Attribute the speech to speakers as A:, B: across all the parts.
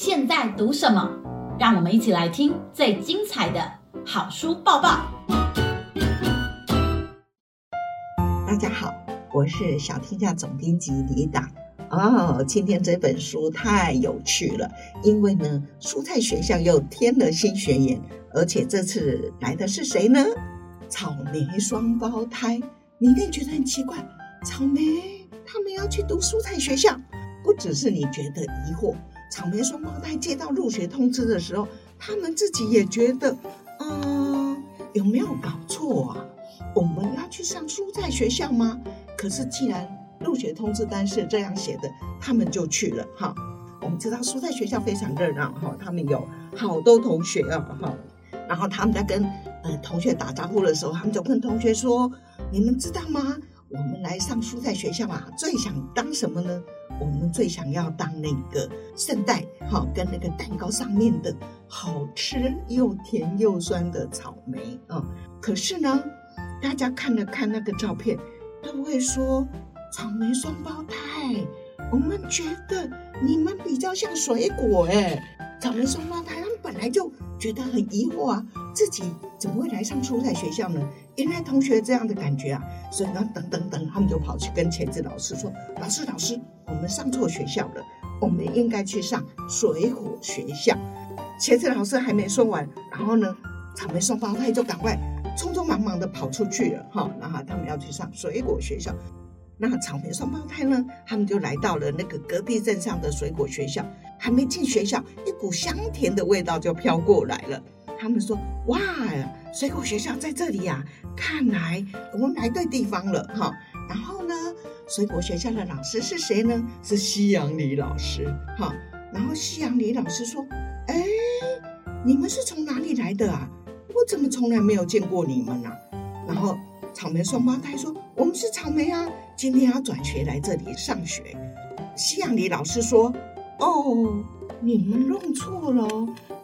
A: 现在读什么？让我们一起来听最精彩的好书报报。
B: 大家好，我是小天下总编辑李达。哦，今天这本书太有趣了，因为呢，蔬菜学校又添了新学员，而且这次来的是谁呢？草莓双胞胎。你一定觉得很奇怪，草莓他们要去读蔬菜学校，不只是你觉得疑惑。草莓双胞胎接到入学通知的时候，他们自己也觉得，嗯，有没有搞错啊？我们要去上蔬菜学校吗？可是既然入学通知单是这样写的，他们就去了哈。我们知道蔬菜学校非常热闹哈，他们有好多同学啊哈。然后他们在跟呃同学打招呼的时候，他们就跟同学说：“你们知道吗？我们来上蔬菜学校啊，最想当什么呢？我们最想要当那个圣代，哈，跟那个蛋糕上面的好吃又甜又酸的草莓啊。可是呢，大家看了看那个照片，都会说草莓双胞胎。我们觉得你们比较像水果，哎，草莓双胞胎，他们本来就。”觉得很疑惑啊，自己怎么会来上蔬菜学校呢？原来同学这样的感觉啊，所以呢，等等等，他们就跑去跟茄子老师说：“老师，老师，我们上错学校了，我们应该去上水果学校。”茄子老师还没说完，然后呢，草莓双胞胎就赶快匆匆忙忙的跑出去了，哈，然后他们要去上水果学校。那草莓双胞胎呢？他们就来到了那个隔壁镇上的水果学校。还没进学校，一股香甜的味道就飘过来了。他们说：“哇，水果学校在这里呀！看来我们来对地方了哈。”然后呢，水果学校的老师是谁呢？是西洋李老师哈。然后西洋李老师说：“哎，你们是从哪里来的啊？我怎么从来没有见过你们呢？”然后草莓双胞胎说：“我们是草莓啊。”今天要转学来这里上学，西洋李老师说：“哦，你们弄错了，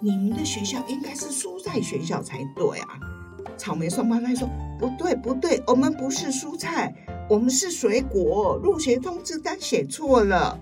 B: 你们的学校应该是蔬菜学校才对啊。”草莓双胞胎说：“不对，不对，我们不是蔬菜，我们是水果。入学通知单写错了。”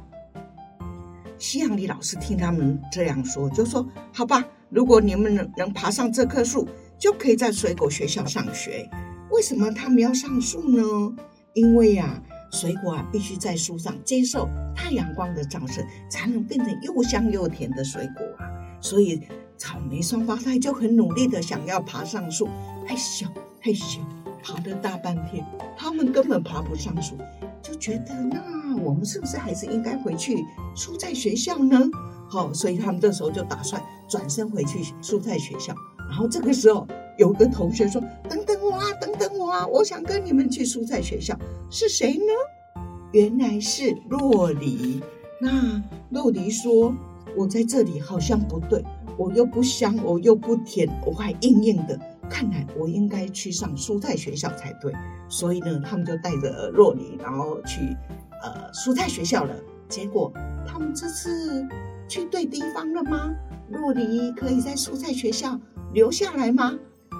B: 西洋里老师听他们这样说，就说：“好吧，如果你们能能爬上这棵树，就可以在水果学校上学。为什么他们要上树呢？”因为呀，水果啊必须在树上接受太阳光的照射，才能变成又香又甜的水果啊。所以草莓双胞胎就很努力的想要爬上树，太小太小，爬了大半天，他们根本爬不上树，就觉得那我们是不是还是应该回去蔬菜学校呢？好，所以他们这时候就打算转身回去蔬菜学校。然后这个时候。有个同学说：“等等我啊，等等我啊，我想跟你们去蔬菜学校。”是谁呢？原来是洛梨。那洛梨说：“我在这里好像不对，我又不香，我又不甜，我还硬硬的。看来我应该去上蔬菜学校才对。”所以呢，他们就带着洛梨，然后去呃蔬菜学校了。结果他们这次去对地方了吗？洛梨可以在蔬菜学校留下来吗？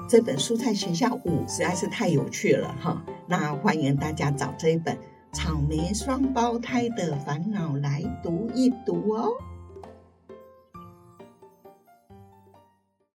B: 这本蔬菜学校五实在是太有趣了哈，那欢迎大家找这一本《草莓双胞胎的烦恼》来读一读哦。